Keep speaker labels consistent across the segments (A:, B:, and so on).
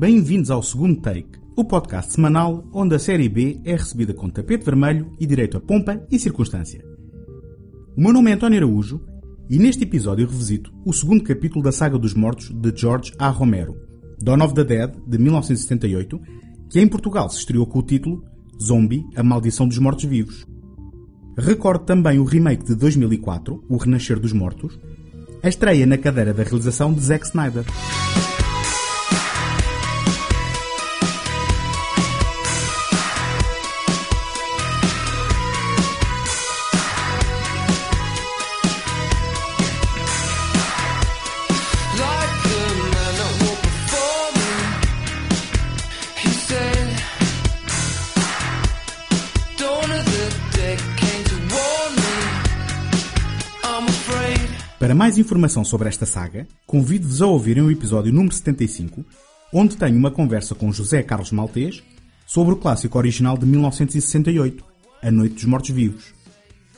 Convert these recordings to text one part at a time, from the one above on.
A: Bem-vindos ao segundo take, o podcast semanal onde a série B é recebida com tapete vermelho e direito a pompa e circunstância. O meu nome é António Araújo e neste episódio revisito o segundo capítulo da saga dos mortos de George A. Romero, Dawn of the Dead, de 1978, que em Portugal se estreou com o título Zombie, a maldição dos mortos-vivos. Recordo também o remake de 2004, O Renascer dos Mortos, a estreia na cadeira da realização de Zack Snyder. Mais informação sobre esta saga, convido-vos a ouvirem o episódio número 75, onde tenho uma conversa com José Carlos Maltês sobre o clássico original de 1968, A Noite dos Mortos-Vivos,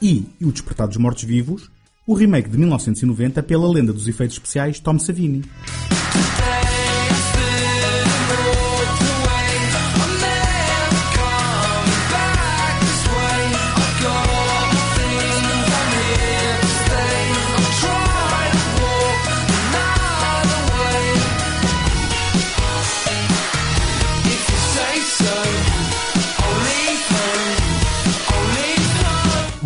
A: e O Despertar dos Mortos-Vivos, o remake de 1990 pela lenda dos efeitos especiais Tom Savini.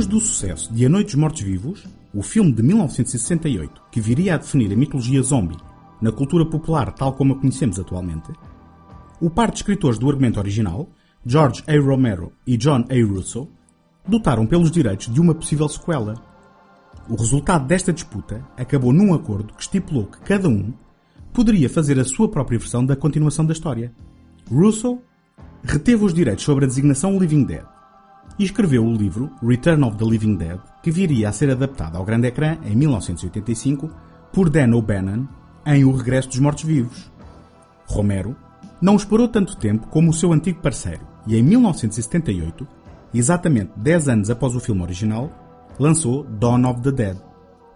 A: Depois do sucesso de A Noite dos Mortos-Vivos, o filme de 1968, que viria a definir a mitologia zombie na cultura popular tal como a conhecemos atualmente, o par de escritores do argumento original, George A. Romero e John A. Russo, lutaram pelos direitos de uma possível sequela. O resultado desta disputa acabou num acordo que estipulou que cada um poderia fazer a sua própria versão da continuação da história. Russo reteve os direitos sobre a designação Living Dead e escreveu o livro Return of the Living Dead, que viria a ser adaptado ao grande ecrã em 1985 por Dan O'Bannon em O Regresso dos Mortos-Vivos. Romero não esperou tanto tempo como o seu antigo parceiro e em 1978, exatamente 10 anos após o filme original, lançou Dawn of the Dead,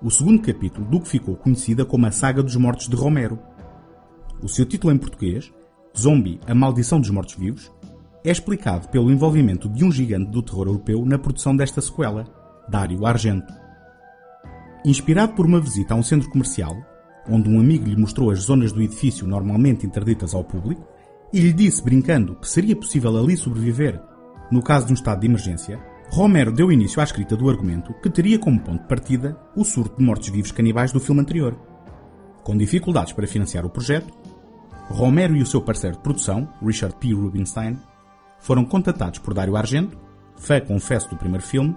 A: o segundo capítulo do que ficou conhecida como a Saga dos Mortos de Romero. O seu título em português, Zombie, a Maldição dos Mortos-Vivos, é explicado pelo envolvimento de um gigante do terror europeu na produção desta sequela, Dario Argento. Inspirado por uma visita a um centro comercial, onde um amigo lhe mostrou as zonas do edifício normalmente interditas ao público, e lhe disse brincando que seria possível ali sobreviver no caso de um estado de emergência, Romero deu início à escrita do argumento que teria como ponto de partida o surto de mortos-vivos canibais do filme anterior. Com dificuldades para financiar o projeto, Romero e o seu parceiro de produção, Richard P. Rubinstein, foram contatados por Dario Argento, fã confesso do primeiro filme,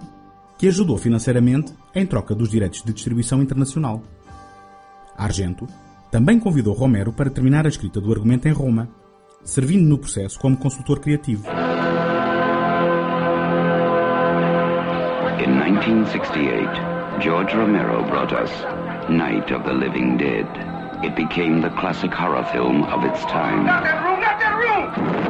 A: que ajudou financeiramente em troca dos direitos de distribuição internacional. Argento também convidou Romero para terminar a escrita do argumento em Roma, servindo no processo como consultor criativo.
B: In 1968, George Romero brought us Night of the Living Dead. It became the classic horror film of its time.
C: Not that room! Not that room!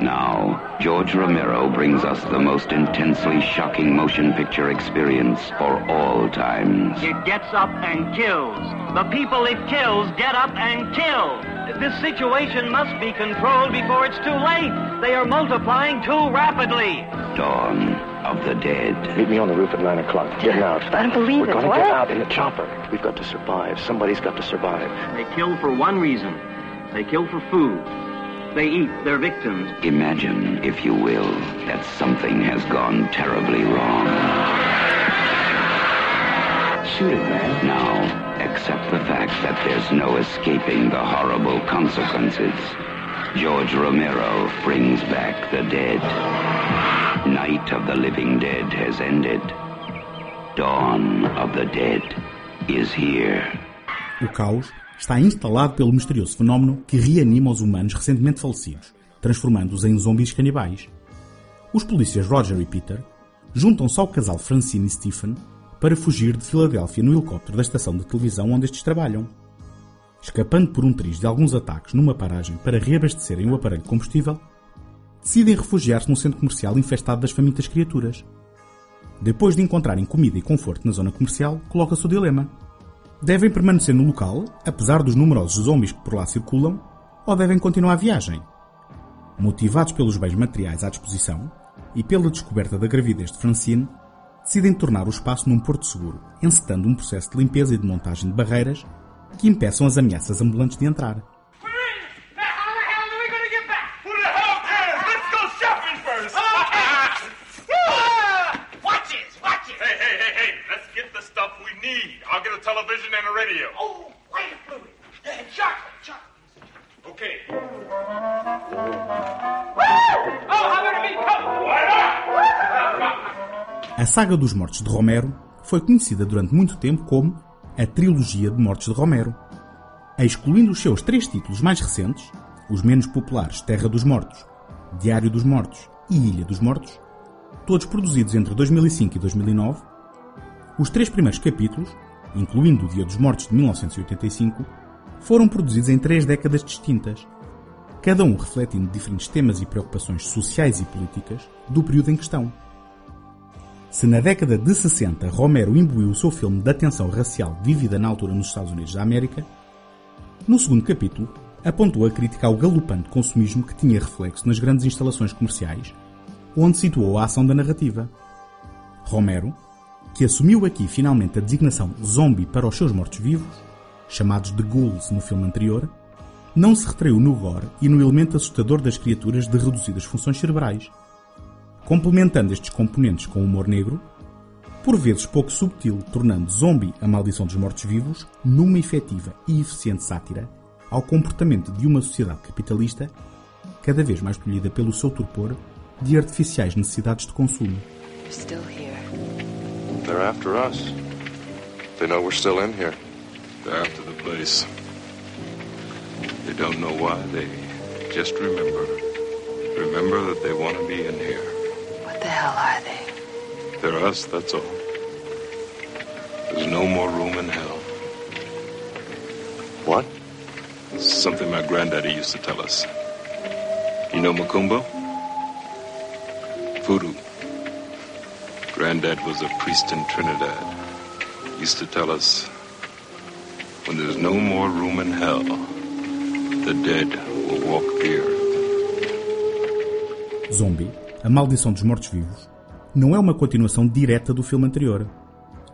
B: Now, George Romero brings us the most intensely shocking motion picture experience for all times.
C: It gets up and kills. The people it kills get up and kill. This situation must be controlled before it's too late. They are multiplying too rapidly.
B: Dawn of the Dead.
D: Meet me on the roof at 9 o'clock. Getting out.
E: I don't believe
D: We're
E: it.
D: gonna get out in the chopper. We've got to survive. Somebody's got to survive.
C: They kill for one reason. They kill for food. They eat their victims.
B: Imagine, if you will, that something has gone terribly wrong.
D: Shoot it, man.
B: Now, accept the fact that there's no escaping the horrible consequences. George Romero brings back the dead. Night of the Living Dead has ended. Dawn of the Dead is here.
A: O caos está instalado pelo misterioso fenómeno que reanima os humanos recentemente falecidos, transformando-os em zumbis canibais. Os polícias Roger e Peter juntam-se ao casal Francine e Stephen para fugir de Filadélfia no helicóptero da estação de televisão onde estes trabalham. Escapando por um triz de alguns ataques numa paragem para reabastecerem o aparelho de combustível, decidem refugiar-se num centro comercial infestado das famintas criaturas. Depois de encontrarem comida e conforto na zona comercial, coloca-se o dilema. Devem permanecer no local, apesar dos numerosos zombies que por lá circulam, ou devem continuar a viagem? Motivados pelos bens materiais à disposição e pela descoberta da gravidez de Francine, decidem tornar o espaço num porto seguro, encetando um processo de limpeza e de montagem de barreiras que impeçam as ameaças ambulantes de entrar.
F: How the hell are we gonna get back? Who the hell cares? Let's go shopping first. watch it, watch it. Hey, hey, hey, hey! Let's get the stuff we need. I'll get a television and a radio. Oh, wait a minute. Yeah, chocolate, chocolate. Okay. Oh, how a big coke? Why not?
A: A saga dos mortos de Romero foi conhecida durante muito tempo como a Trilogia de Mortes de Romero. Excluindo os seus três títulos mais recentes, os menos populares Terra dos Mortos, Diário dos Mortos e Ilha dos Mortos, todos produzidos entre 2005 e 2009, os três primeiros capítulos, incluindo o Dia dos Mortos de 1985, foram produzidos em três décadas distintas, cada um refletindo diferentes temas e preocupações sociais e políticas do período em questão. Se na década de 60 Romero imbuiu o seu filme da tensão racial vivida na altura nos Estados Unidos da América, no segundo capítulo apontou a crítica ao galopante consumismo que tinha reflexo nas grandes instalações comerciais, onde situou a ação da narrativa. Romero, que assumiu aqui finalmente a designação zombie para os seus mortos-vivos, chamados de ghouls no filme anterior, não se retraiu no gore e no elemento assustador das criaturas de reduzidas funções cerebrais, complementando estes componentes com humor negro, por vezes pouco subtil, tornando Zombie a Maldição dos Mortos-Vivos numa efetiva e eficiente sátira ao comportamento de uma sociedade capitalista cada vez mais tolhida pelo seu torpor de artificiais necessidades de consumo.
E: You're still here.
G: They're after us. They know we're still in here. They're after the place. They don't know why. They just remember. Remember that they want to be in here.
E: What the hell are they?
G: They're us, that's all. There's no more room in hell. What? Something my granddaddy used to tell us. You know Macumbo? Voodoo. Granddad was a priest in Trinidad. Used to tell us when there's no more room in hell, the dead will walk the earth.
A: Zombie, A Maldição dos Mortos-Vivos, não é uma continuação direta do filme anterior.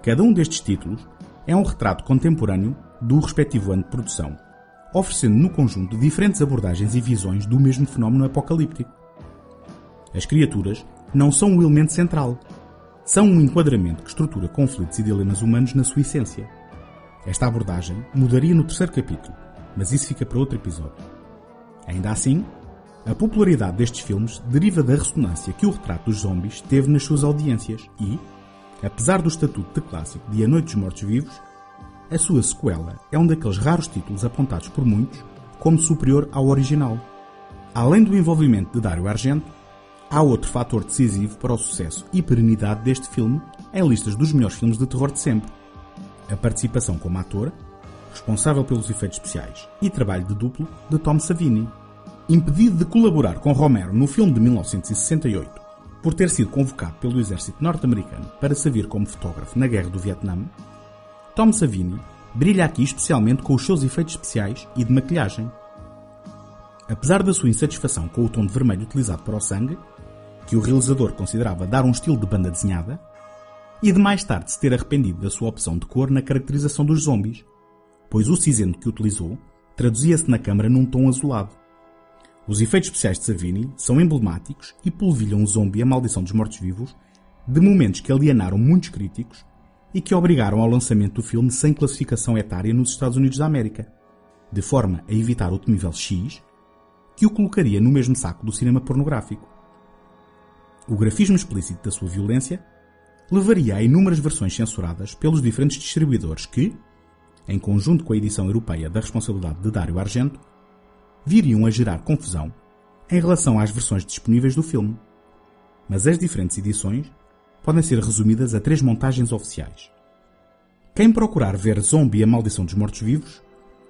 A: Cada um destes títulos é um retrato contemporâneo do respectivo ano de produção, oferecendo no conjunto diferentes abordagens e visões do mesmo fenómeno apocalíptico. As criaturas não são o elemento central, são um enquadramento que estrutura conflitos e dilemas humanos na sua essência. Esta abordagem mudaria no terceiro capítulo, mas isso fica para outro episódio. Ainda assim, a popularidade destes filmes deriva da ressonância que o retrato dos zombies teve nas suas audiências e, apesar do estatuto de clássico de A Noite dos Mortos-Vivos, a sua sequela é um daqueles raros títulos apontados por muitos como superior ao original. Além do envolvimento de Dario Argento, há outro fator decisivo para o sucesso e perenidade deste filme em listas dos melhores filmes de terror de sempre. A participação como ator, responsável pelos efeitos especiais e trabalho de duplo de Tom Savini. Impedido de colaborar com Romero no filme de 1968 por ter sido convocado pelo exército norte-americano para servir como fotógrafo na Guerra do Vietnã, Tom Savini brilha aqui especialmente com os seus efeitos especiais e de maquilhagem. Apesar da sua insatisfação com o tom de vermelho utilizado para o sangue, que o realizador considerava dar um estilo de banda desenhada, e de mais tarde se ter arrependido da sua opção de cor na caracterização dos zombies, pois o cinzento que utilizou traduzia-se na câmara num tom azulado. Os efeitos especiais de Savini são emblemáticos e polvilham o zombie A Maldição dos Mortos-Vivos de momentos que alienaram muitos críticos e que obrigaram ao lançamento do filme sem classificação etária nos Estados Unidos da América, de forma a evitar o temível X, que o colocaria no mesmo saco do cinema pornográfico. O grafismo explícito da sua violência levaria a inúmeras versões censuradas pelos diferentes distribuidores que, em conjunto com a edição europeia da responsabilidade de Dário Argento, viriam a gerar confusão em relação às versões disponíveis do filme. Mas as diferentes edições podem ser resumidas a três montagens oficiais. Quem procurar ver Zombie a Maldição dos Mortos-Vivos,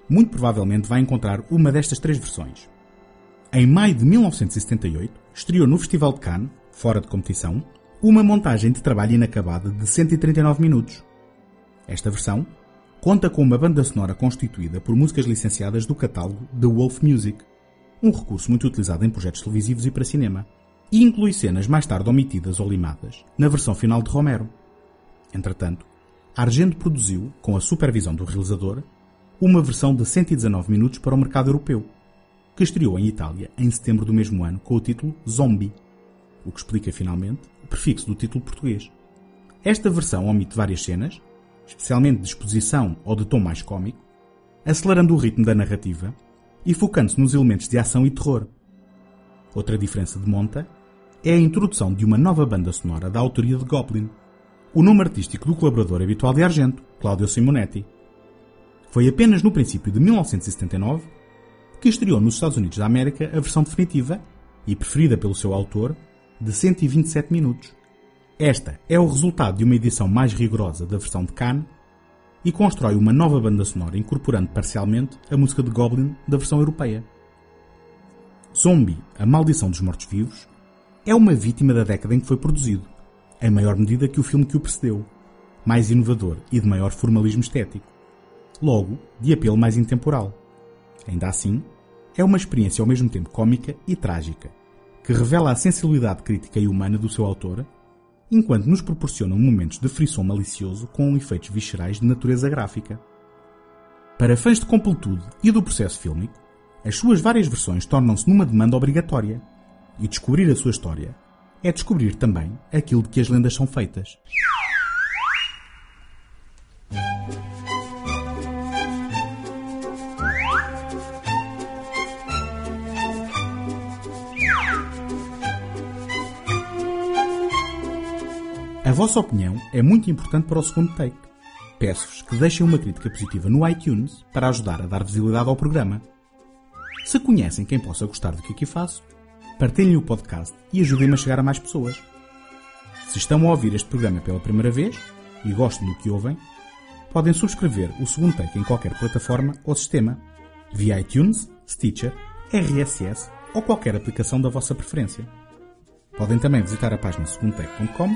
A: muito provavelmente vai encontrar uma destas três versões. Em maio de 1978, estreou no Festival de Cannes, fora de competição, uma montagem de trabalho inacabada de 139 minutos. Esta versão conta com uma banda sonora constituída por músicas licenciadas do catálogo The Wolf Music, um recurso muito utilizado em projetos televisivos e para cinema, e inclui cenas mais tarde omitidas ou limadas na versão final de Romero. Entretanto, Argento produziu, com a supervisão do realizador, uma versão de 119 minutos para o mercado europeu, que estreou em Itália em setembro do mesmo ano com o título Zombie, o que explica finalmente o prefixo do título português. Esta versão omite várias cenas, especialmente de exposição ou de tom mais cómico, acelerando o ritmo da narrativa e focando-se nos elementos de ação e terror. Outra diferença de monta é a introdução de uma nova banda sonora da autoria de Goblin, o nome artístico do colaborador habitual de Argento, Claudio Simonetti. Foi apenas no princípio de 1979 que estreou nos Estados Unidos da América a versão definitiva, e preferida pelo seu autor, de 127 minutos. Esta é o resultado de uma edição mais rigorosa da versão de Cannes e constrói uma nova banda sonora incorporando parcialmente a música de Goblin da versão europeia. Zombie, a maldição dos mortos-vivos, é uma vítima da década em que foi produzido, em maior medida que o filme que o precedeu, mais inovador e de maior formalismo estético, logo de apelo mais intemporal. Ainda assim, é uma experiência ao mesmo tempo cômica e trágica, que revela a sensibilidade crítica e humana do seu autor, enquanto nos proporciona momentos de frisson malicioso com efeitos viscerais de natureza gráfica. Para fãs de completude e do processo fílmico, as suas várias versões tornam-se numa demanda obrigatória, e descobrir a sua história é descobrir também aquilo de que as lendas são feitas. A vossa opinião é muito importante para o segundo take. Peço-vos que deixem uma crítica positiva no iTunes para ajudar a dar visibilidade ao programa. Se conhecem quem possa gostar do que aqui faço, partilhem o podcast e ajudem-me a chegar a mais pessoas. Se estão a ouvir este programa pela primeira vez e gostam do que ouvem, podem subscrever o segundo take em qualquer plataforma ou sistema, via iTunes, Stitcher, RSS ou qualquer aplicação da vossa preferência. Podem também visitar a página segundotake.com,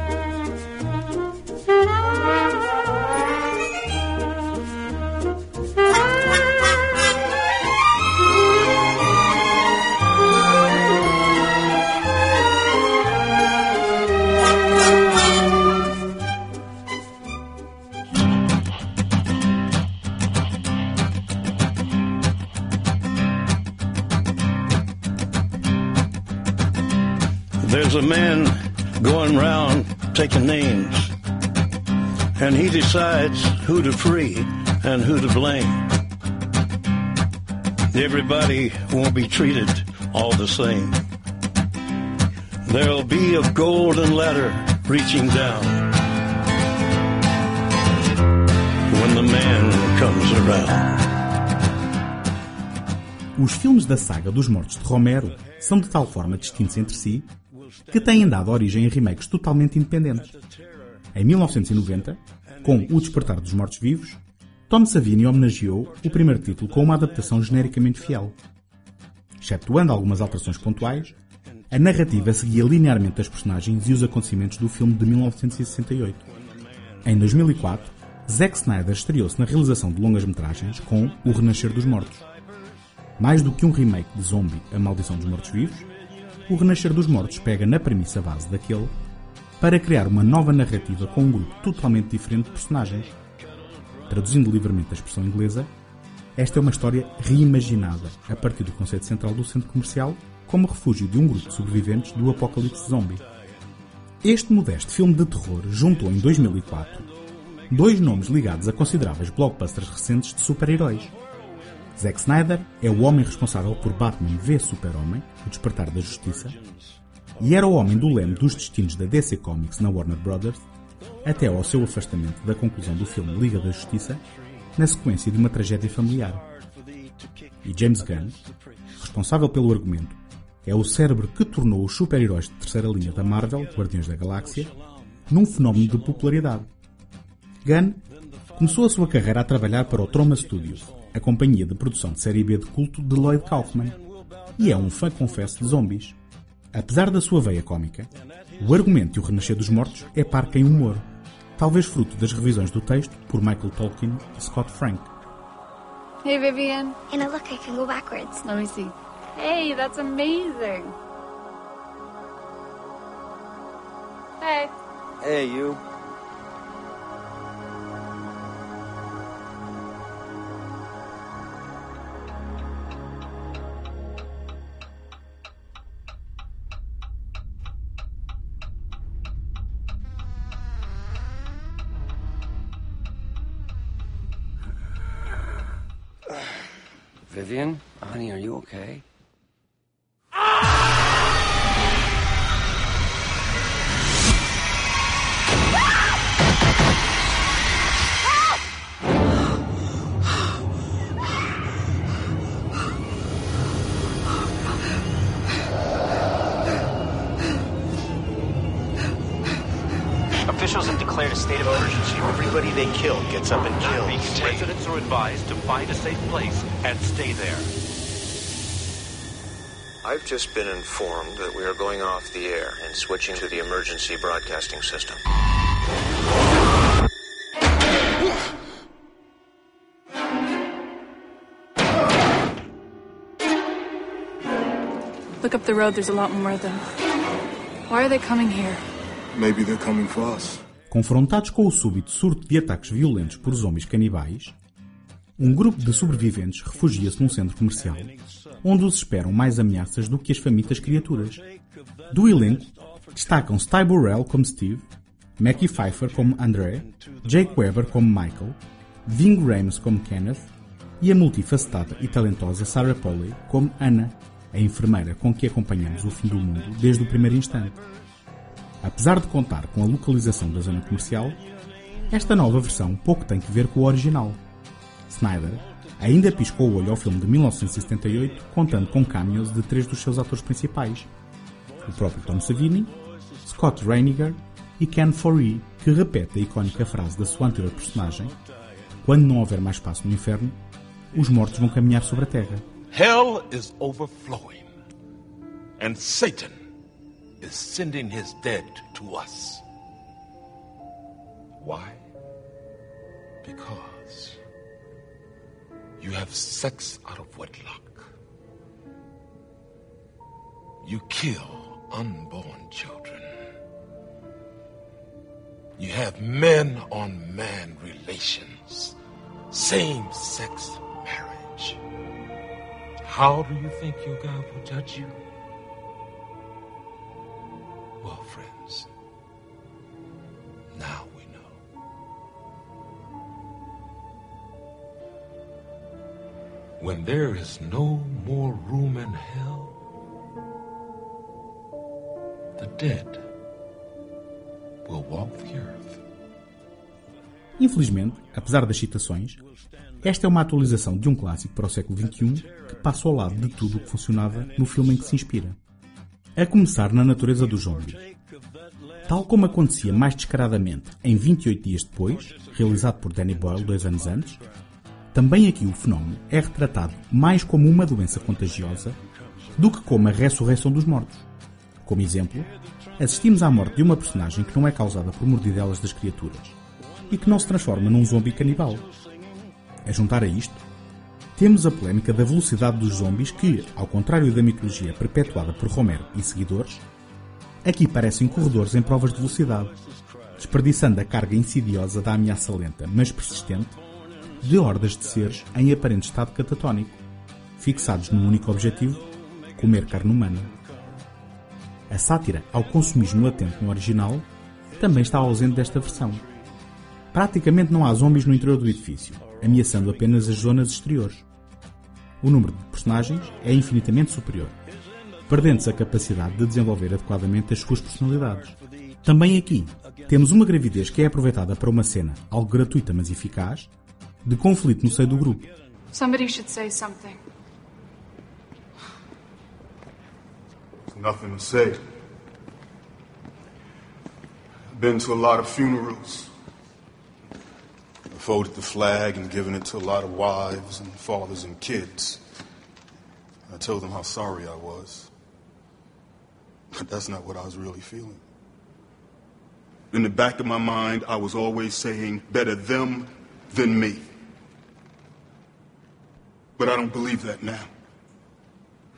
H: There's a man going round taking names, and he decides who to free and who to blame. Everybody won't be treated all the same. There'll be a golden ladder reaching down when the man comes around.
A: Os filmes da saga dos Mortos de Romero são de tal forma distintos entre si que têm dado origem a remakes totalmente independentes. Em 1990, com O Despertar dos Mortos-Vivos, Tom Savini homenageou o primeiro título com uma adaptação genericamente fiel. Exceptuando algumas alterações pontuais, a narrativa seguia linearmente as personagens e os acontecimentos do filme de 1968. Em 2004, Zack Snyder estreou-se na realização de longas-metragens com O Renascer dos Mortos. Mais do que um remake de Zombie, A Maldição dos Mortos-Vivos, O Renascer dos Mortos pega na premissa base daquele para criar uma nova narrativa com um grupo totalmente diferente de personagens. Traduzindo livremente a expressão inglesa, esta é uma história reimaginada a partir do conceito central do centro comercial como refúgio de um grupo de sobreviventes do apocalipse zombie. Este modesto filme de terror juntou em 2004 dois nomes ligados a consideráveis blockbusters recentes de super-heróis. Zack Snyder é o homem responsável por Batman v Super-Homem, O Despertar da Justiça, e era o homem do leme dos destinos da DC Comics na Warner Brothers, até ao seu afastamento da conclusão do filme Liga da Justiça, na sequência de uma tragédia familiar. E James Gunn, responsável pelo argumento, é o cérebro que tornou os super-heróis de terceira linha da Marvel, Guardiões da Galáxia, num fenómeno de popularidade. Gunn começou a sua carreira a trabalhar para o Troma Studios, a companhia de produção de série B de culto de Lloyd Kaufman, e é um fã confesso de zombies. Apesar da sua veia cómica, o argumento de O Renascer dos Mortos é parca em humor, talvez fruto das revisões do texto por Michael Tolkien e Scott Frank.
I: Hey, Vivian.
J: Anna, look, I can go backwards.
I: Let me see. Hey, that's amazing. Hey.
D: Hey, you. Vivian, honey, are you okay?
K: Officials have declared a state of emergency.
L: Everybody they kill gets up and kills.
K: Residents are advised to find a safe place and stay there.
L: I've just been informed that we are going off the air and switching to the emergency broadcasting system.
I: Look up the road, there's a lot more of them. Why are they coming here?
M: Maybe they're coming for us.
A: Confrontados com o súbito surto de ataques violentos por zombies canibais, um grupo de sobreviventes refugia-se num centro comercial, onde os esperam mais ameaças do que as famintas criaturas. Do elenco, destacam-se Ty Burrell como Steve, Mackie Pfeiffer como André, Jake Weber como Michael, Ving Rhames como Kenneth e a multifacetada e talentosa Sarah Polley como Anna, a enfermeira com que acompanhamos o fim do mundo desde o primeiro instante. Apesar de contar com a localização da zona comercial, esta nova versão pouco tem que ver com o original. Snyder ainda piscou o olho ao filme de 1978, contando com cameos de três dos seus atores principais: o próprio Tom Savini, Scott Reiniger e Ken Foree, que repete a icónica frase da sua anterior personagem: Quando não houver mais espaço no inferno, os mortos vão caminhar sobre a terra.
F: Hell is overflowing, and Satan is sending his dead to us. Why? Because you have sex out of wedlock. You kill unborn children. You have men on man relations, same sex marriage. How do you think your God will judge you? When there is no more room in hell, the dead will walk the earth.
A: Infelizmente, apesar das citações, esta é uma atualização de um clássico para o século XXI que passa ao lado de tudo o que funcionava no filme em que se inspira. A começar na natureza do zombie. Tal como acontecia mais descaradamente em 28 dias depois, realizado por Danny Boyle dois anos antes, também aqui o fenómeno é retratado mais como uma doença contagiosa do que como a ressurreição dos mortos. Como exemplo, assistimos à morte de uma personagem que não é causada por mordidelas das criaturas e que não se transforma num zombi canibal. A juntar a isto, temos a polémica da velocidade dos zombies que, ao contrário da mitologia perpetuada por Romero e seguidores, aqui parecem corredores em provas de velocidade, desperdiçando a carga insidiosa da ameaça lenta, mas persistente, de hordas de seres em aparente estado catatónico, fixados num único objetivo, comer carne humana. A sátira ao consumismo latente no original também está ausente desta versão. Praticamente não há zombies no interior do edifício, ameaçando apenas as zonas exteriores. O número de personagens é infinitamente superior, perdendo-se a capacidade de desenvolver adequadamente as suas personalidades. Também aqui, temos uma gravidez que é aproveitada para uma cena, algo gratuita mas eficaz, de conflito no seio do grupo.
I: Somebody should say something.
M: Nothing to say. Been to a lot of funerals. Folded the flag and given it to a lot of wives and fathers and kids. I told them how sorry I was. But that's not what I was really feeling. In the back of my mind, I was always saying, better them than me. But I don't believe that now.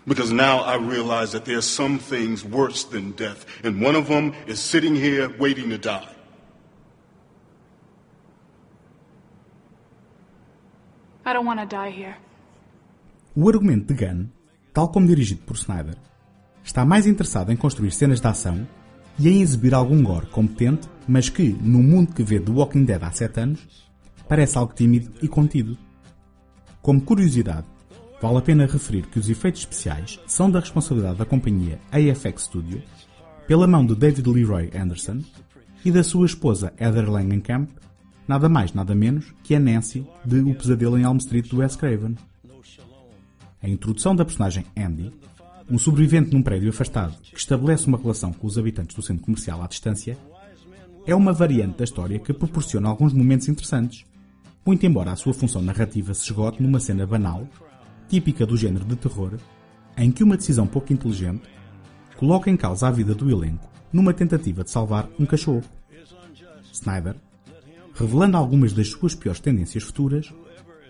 M: Because now I realize that there's some things worse than death, and one of them is sitting here waiting to die.
I: I don't want to die here.
A: O argumento de Gunn, tal como dirigido por Snyder, está mais interessado em construir cenas de ação e em exibir algum gore competente, mas que, no mundo que vê The Walking Dead há 7 anos, parece algo tímido e contido. Como curiosidade, vale a pena referir que os efeitos especiais são da responsabilidade da companhia AFX Studio, pela mão de David Leroy Anderson e da sua esposa Heather Langenkamp, nada mais nada menos que a Nancy de O Pesadelo em Elm Street do Wes Craven. A introdução da personagem Andy, um sobrevivente num prédio afastado que estabelece uma relação com os habitantes do centro comercial à distância, é uma variante da história que proporciona alguns momentos interessantes, muito embora a sua função narrativa se esgote numa cena banal, típica do género de terror, em que uma decisão pouco inteligente coloca em causa a vida do elenco numa tentativa de salvar um cachorro. Snyder, revelando algumas das suas piores tendências futuras,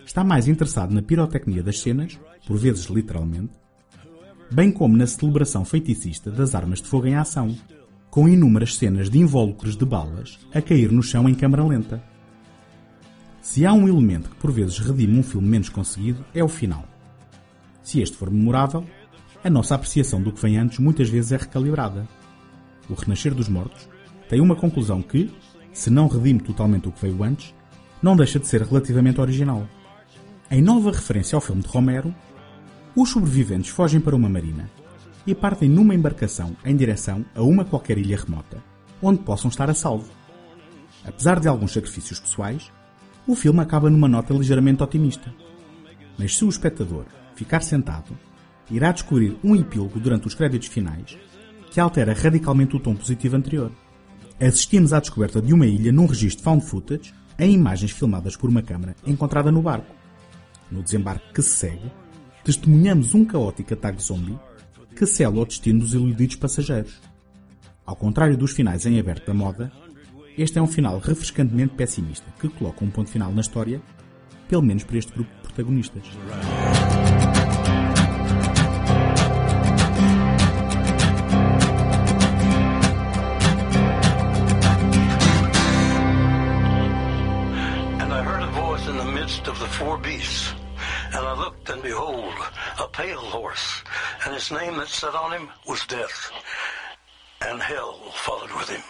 A: está mais interessado na pirotecnia das cenas, por vezes literalmente, bem como na celebração feticista das armas de fogo em ação, com inúmeras cenas de invólucros de balas a cair no chão em câmara lenta. Se há um elemento que por vezes redime um filme menos conseguido, é o final. Se este for memorável, a nossa apreciação do que vem antes muitas vezes é recalibrada. O Renascer dos Mortos tem uma conclusão que, se não redime totalmente o que veio antes, não deixa de ser relativamente original. Em nova referência ao filme de Romero, os sobreviventes fogem para uma marina e partem numa embarcação em direção a uma qualquer ilha remota, onde possam estar a salvo. Apesar de alguns sacrifícios pessoais, o filme acaba numa nota ligeiramente otimista. Mas se o espectador ficar sentado, irá descobrir um epílogo durante os créditos finais que altera radicalmente o tom positivo anterior. Assistimos à descoberta de uma ilha num registro found footage em imagens filmadas por uma câmara encontrada no barco. No desembarque que se segue, testemunhamos um caótico ataque zombie que sela o destino dos iludidos passageiros. Ao contrário dos finais em aberto da moda, este é um final refrescantemente pessimista que coloca um ponto final na história, pelo menos para este grupo de protagonistas.
H: And I looked, and behold, a pale horse, and his name that sat on him was Death. And hell followed with him.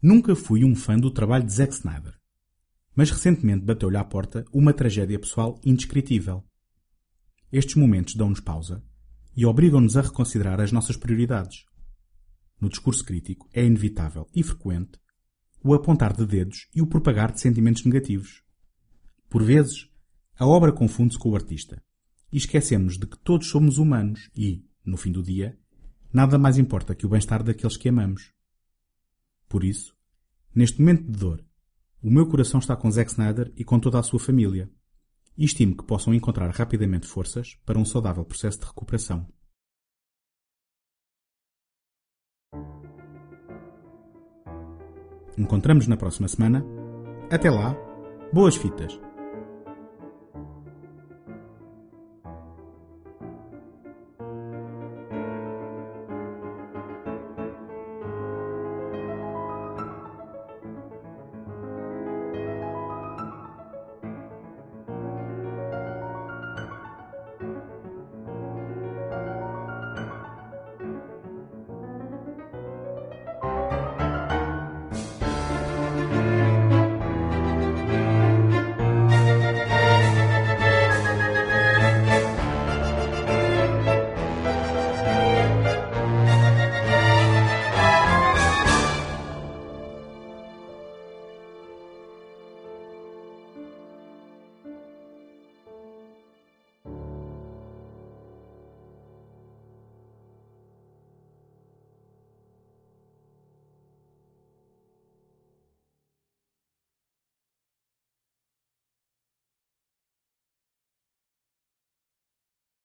A: Nunca fui um fã do trabalho de Zack Snyder, mas recentemente bateu-lhe à porta uma tragédia pessoal indescritível. Estes momentos dão-nos pausa e obrigam-nos a reconsiderar as nossas prioridades. No discurso crítico é inevitável e frequente o apontar de dedos e o propagar de sentimentos negativos. Por vezes, a obra confunde-se com o artista e esquecemos de que todos somos humanos e, no fim do dia, nada mais importa que o bem-estar daqueles que amamos. Por isso, neste momento de dor, o meu coração está com Zack Snyder e com toda a sua família. e estimo que possam encontrar rapidamente forças para um saudável processo de recuperação. Encontramos na próxima semana. Até lá, boas fitas!